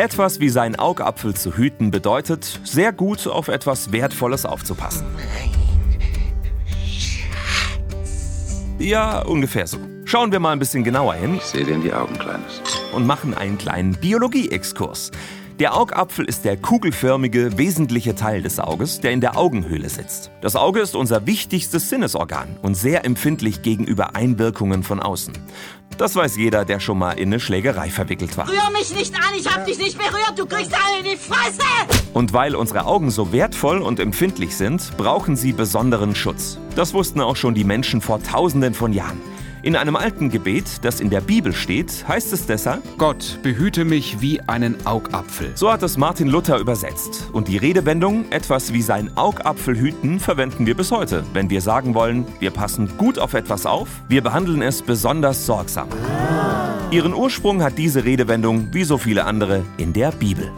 Etwas wie seinen Augapfel zu hüten bedeutet, sehr gut auf etwas Wertvolles aufzupassen. Ja, ungefähr so. Schauen wir mal ein bisschen genauer hin. Ich sehe dir in die Augen, Kleines. Und machen einen kleinen Biologie-Exkurs. Der Augapfel ist der kugelförmige, wesentliche Teil des Auges, der in der Augenhöhle sitzt. Das Auge ist unser wichtigstes Sinnesorgan und sehr empfindlich gegenüber Einwirkungen von außen. Das weiß jeder, der schon mal in eine Schlägerei verwickelt war. Rühr mich nicht an, ich hab dich nicht berührt, du kriegst alle in die Fresse! Und weil unsere Augen so wertvoll und empfindlich sind, brauchen sie besonderen Schutz. Das wussten auch schon die Menschen vor tausenden von Jahren. In einem alten Gebet, das in der Bibel steht, heißt es deshalb, Gott behüte mich wie einen Augapfel. so hat es Martin Luther übersetzt. Und die Redewendung, etwas wie sein Augapfel hüten, verwenden wir bis heute, wenn wir sagen wollen, wir passen gut auf etwas auf, wir behandeln es besonders sorgsam. Ihren Ursprung hat diese Redewendung, wie so viele andere, in der Bibel.